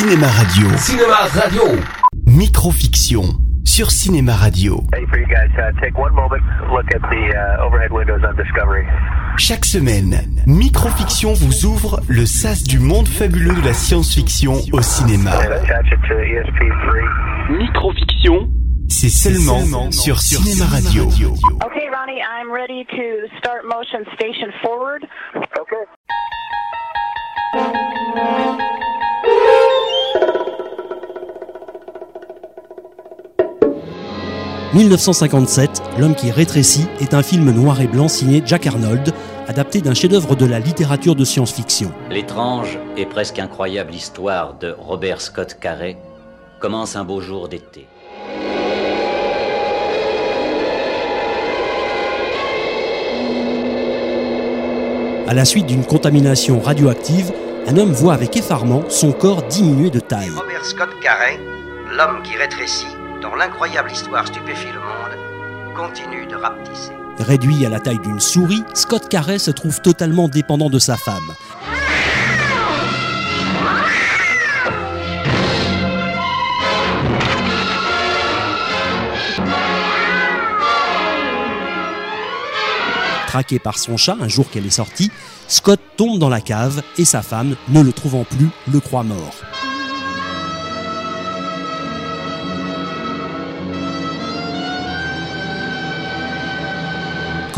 Cinéma Radio. Cinéma Radio. Microfiction sur Cinéma Radio. Uh, uh. Chaque semaine, Microfiction vous ouvre le sas du monde fabuleux de la science-fiction au cinéma. And attach it to ESP3. Microfiction, c'est seulement, sur Cinéma Radio. Okay, Ronnie, I'm ready to start motion station forward. Okay. 1957, L'homme qui rétrécit est un film noir et blanc signé Jack Arnold, adapté d'un chef-d'œuvre de la littérature de science-fiction. L'étrange et presque incroyable histoire de Robert Scott Carey commence un beau jour d'été. À la suite d'une contamination radioactive, un homme voit avec effarement son corps diminuer de taille. Robert Scott Carey, l'homme qui rétrécit, dont l'incroyable histoire stupéfie le monde, continue de rapetisser. Réduit à la taille d'une souris, Scott Carey se trouve totalement dépendant de sa femme. Traqué par son chat un jour qu'elle est sortie, Scott tombe dans la cave et sa femme, ne le trouvant plus, le croit mort.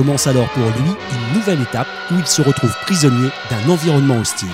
Commence alors pour lui une nouvelle étape où il se retrouve prisonnier d'un environnement hostile.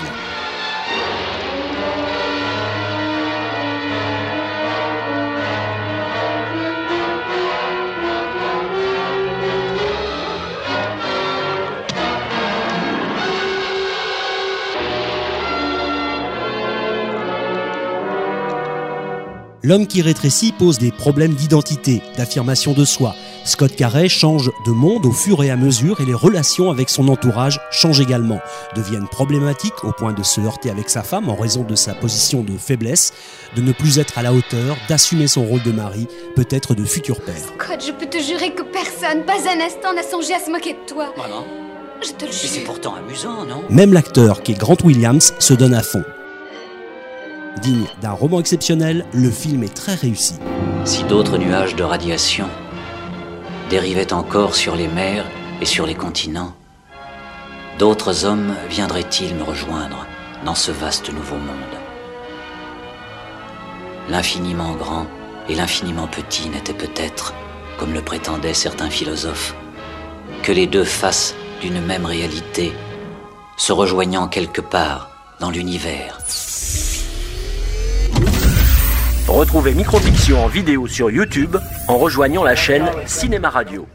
L'homme qui rétrécit pose des problèmes d'identité, d'affirmation de soi. Scott Carey change de monde au fur et à mesure et les relations avec son entourage changent également, deviennent problématiques au point de se heurter avec sa femme en raison de sa position de faiblesse, de ne plus être à la hauteur, d'assumer son rôle de mari, peut-être de futur père. Scott, je peux te jurer que personne, pas un instant, n'a songé à se moquer de toi. Vraiment Je te le Mais c'est jure. pourtant amusant, non? Même l'acteur, qui est Grant Williams, se donne à fond. Digne d'un roman exceptionnel, le film est très réussi. Si d'autres nuages de radiation dérivaient encore sur les mers et sur les continents, d'autres hommes viendraient-ils me rejoindre dans ce vaste nouveau monde? L'infiniment grand et l'infiniment petit n'étaient peut-être, comme le prétendaient certains philosophes, que les deux faces d'une même réalité, se rejoignant quelque part dans l'univers. Retrouvez Microfiction en vidéo sur YouTube en rejoignant la chaîne Cinéma Radio.